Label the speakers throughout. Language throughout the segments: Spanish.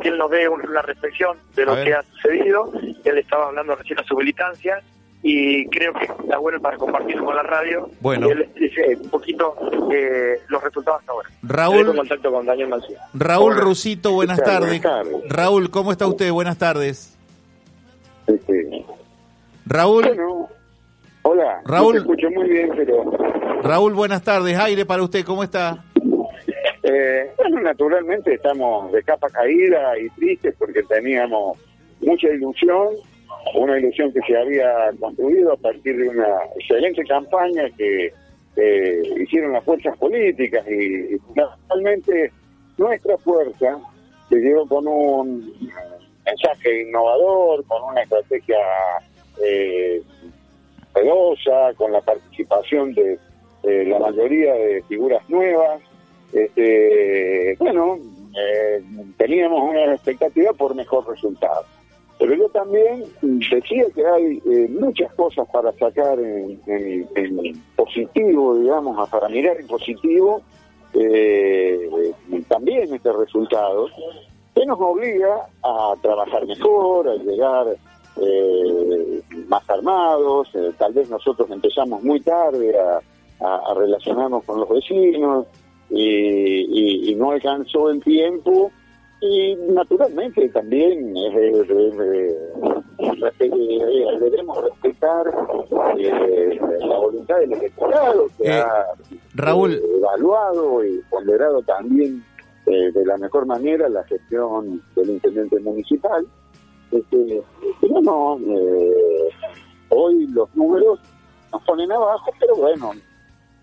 Speaker 1: que él nos dé una reflexión de lo que ha sucedido. Él estaba hablando recién de su militancia y creo que está bueno para compartirlo con la radio.
Speaker 2: Bueno.
Speaker 1: Y él dice un poquito eh, los resultados hasta ahora.
Speaker 2: Raúl-
Speaker 1: Estoy en contacto con Daniel Mancía.
Speaker 2: Raúl
Speaker 1: Hola.
Speaker 2: Rusito, buenas tardes.
Speaker 1: Buenas tardes.
Speaker 2: Raúl, ¿cómo está usted? Buenas tardes.
Speaker 3: Este,
Speaker 2: Raúl,
Speaker 3: bueno, hola.
Speaker 2: Raúl.
Speaker 3: No te escucho muy bien, pero
Speaker 2: Raúl, buenas tardes. Aire para usted, ¿cómo está?
Speaker 3: Eh, bueno, naturalmente estamos de capa caída y tristes porque teníamos mucha ilusión, una ilusión que se había construido a partir de una excelente campaña que eh, hicieron las fuerzas políticas y, y nuestra fuerza se llegó con un mensaje innovador, con una estrategia eh, novedosa, con la participación de eh, la mayoría de figuras nuevas. Este, bueno, eh, teníamos una expectativa por mejor resultado. Pero yo también decía que hay eh, muchas cosas para sacar en, positivo, digamos, para mirar en positivo eh, también este resultado, que nos obliga a trabajar mejor, a llegar eh, más armados. eh, tal vez nosotros empezamos muy tarde a relacionarnos con los vecinos y, y- y no alcanzó el tiempo. Y naturalmente también eh, eh, eh, debemos respetar la voluntad del electorado que ha
Speaker 2: Raúl.
Speaker 3: evaluado y ponderado también eh, de la mejor manera la gestión del intendente municipal. Este, pero no, eh, hoy los números nos ponen abajo, pero bueno,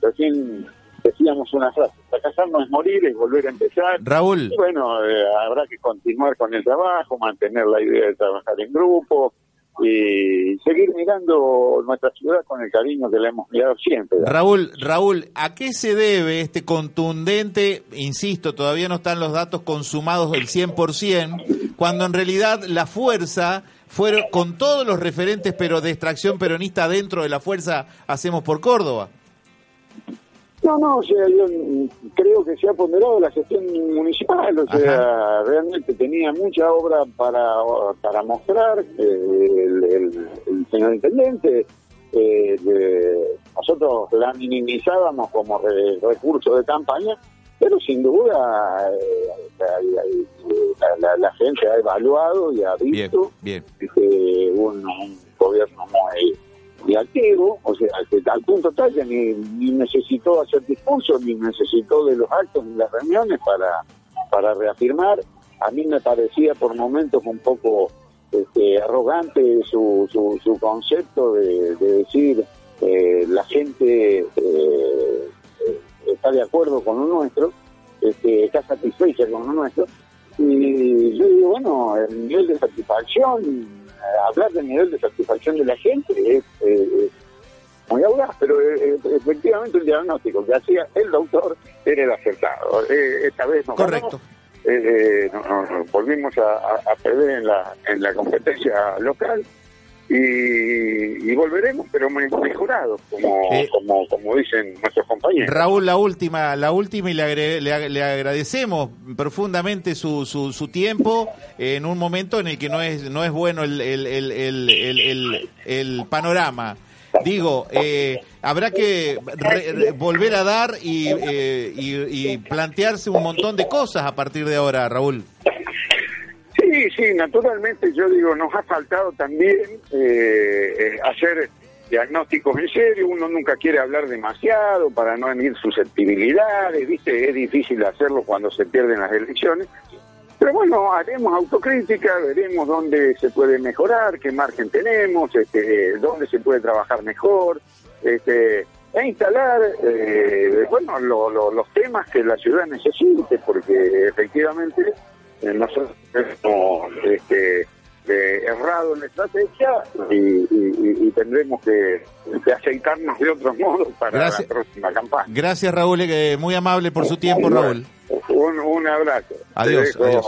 Speaker 3: recién decíamos una frase, fracasar no es morir, es volver a empezar.
Speaker 2: Raúl.
Speaker 3: Y bueno, eh, habrá que continuar con el trabajo, mantener la idea de trabajar en grupo y seguir mirando nuestra ciudad con el cariño que le hemos mirado siempre.
Speaker 2: Raúl, Raúl, ¿a qué se debe este contundente, insisto, todavía no están los datos consumados del 100%, cuando en realidad la fuerza fueron con todos los referentes pero de extracción peronista dentro de la fuerza Hacemos por Córdoba?
Speaker 3: No, no, o sea, yo creo que se ha ponderado la gestión municipal, o sea, realmente tenía mucha obra para, para mostrar eh, el, el- el señor intendente. eh, de- nosotros la minimizábamos como re- recurso de campaña, pero sin duda eh, la, la- la gente ha evaluado y ha
Speaker 2: Bien,
Speaker 3: visto
Speaker 2: bien.
Speaker 3: este, un, un gobierno muy, muy activo, o sea, al punto tal que ni, ni necesitó hacer discursos, ni necesitó de los actos ni las reuniones para, para reafirmar. A mí me parecía por momentos un poco este, arrogante su, su, su concepto de, de decir eh, la gente eh, está de acuerdo con lo nuestro, este, está satisfecha con lo nuestro. Y yo digo, bueno, el nivel de satisfacción, hablar del nivel de satisfacción de la gente es eh, muy audaz, pero eh, eh, efectivamente el diagnóstico que hacía el doctor era el acertado. Eh, esta vez nos
Speaker 2: Correcto.
Speaker 3: volvimos a, a- a perder en la, en la competencia local y, y volveremos, pero me- mejorados, como,
Speaker 2: Eh,
Speaker 3: como, como dicen nuestros compañeros.
Speaker 2: Raúl, la última, la última y le, agre- le ag- le agradecemos profundamente su, su, su tiempo en un momento en el que no es, no es bueno el, el, el, el, el- el- el panorama. Digo, eh, habrá que re- re- volver a dar y, eh, y, y plantearse un montón de cosas a partir de ahora, Raúl.
Speaker 3: Sí, naturalmente yo digo, nos ha faltado también eh, eh, hacer diagnósticos en serio, uno nunca quiere hablar demasiado para no herir susceptibilidades, ¿viste? Es difícil hacerlo cuando se pierden las elecciones. Pero bueno, haremos autocrítica, veremos dónde se puede mejorar, qué margen tenemos, este, dónde se puede trabajar mejor, este, e instalar, eh, bueno, lo- lo- los temas que la ciudad necesite, porque efectivamente eh, nosotros hemos este, errado en la estrategia y, tendremos que, aceitarnos de otros modos para la próxima campaña.
Speaker 2: Gracias Raúl, muy amable por su tiempo Raúl.
Speaker 3: Un, un abrazo.
Speaker 2: Adiós. adiós.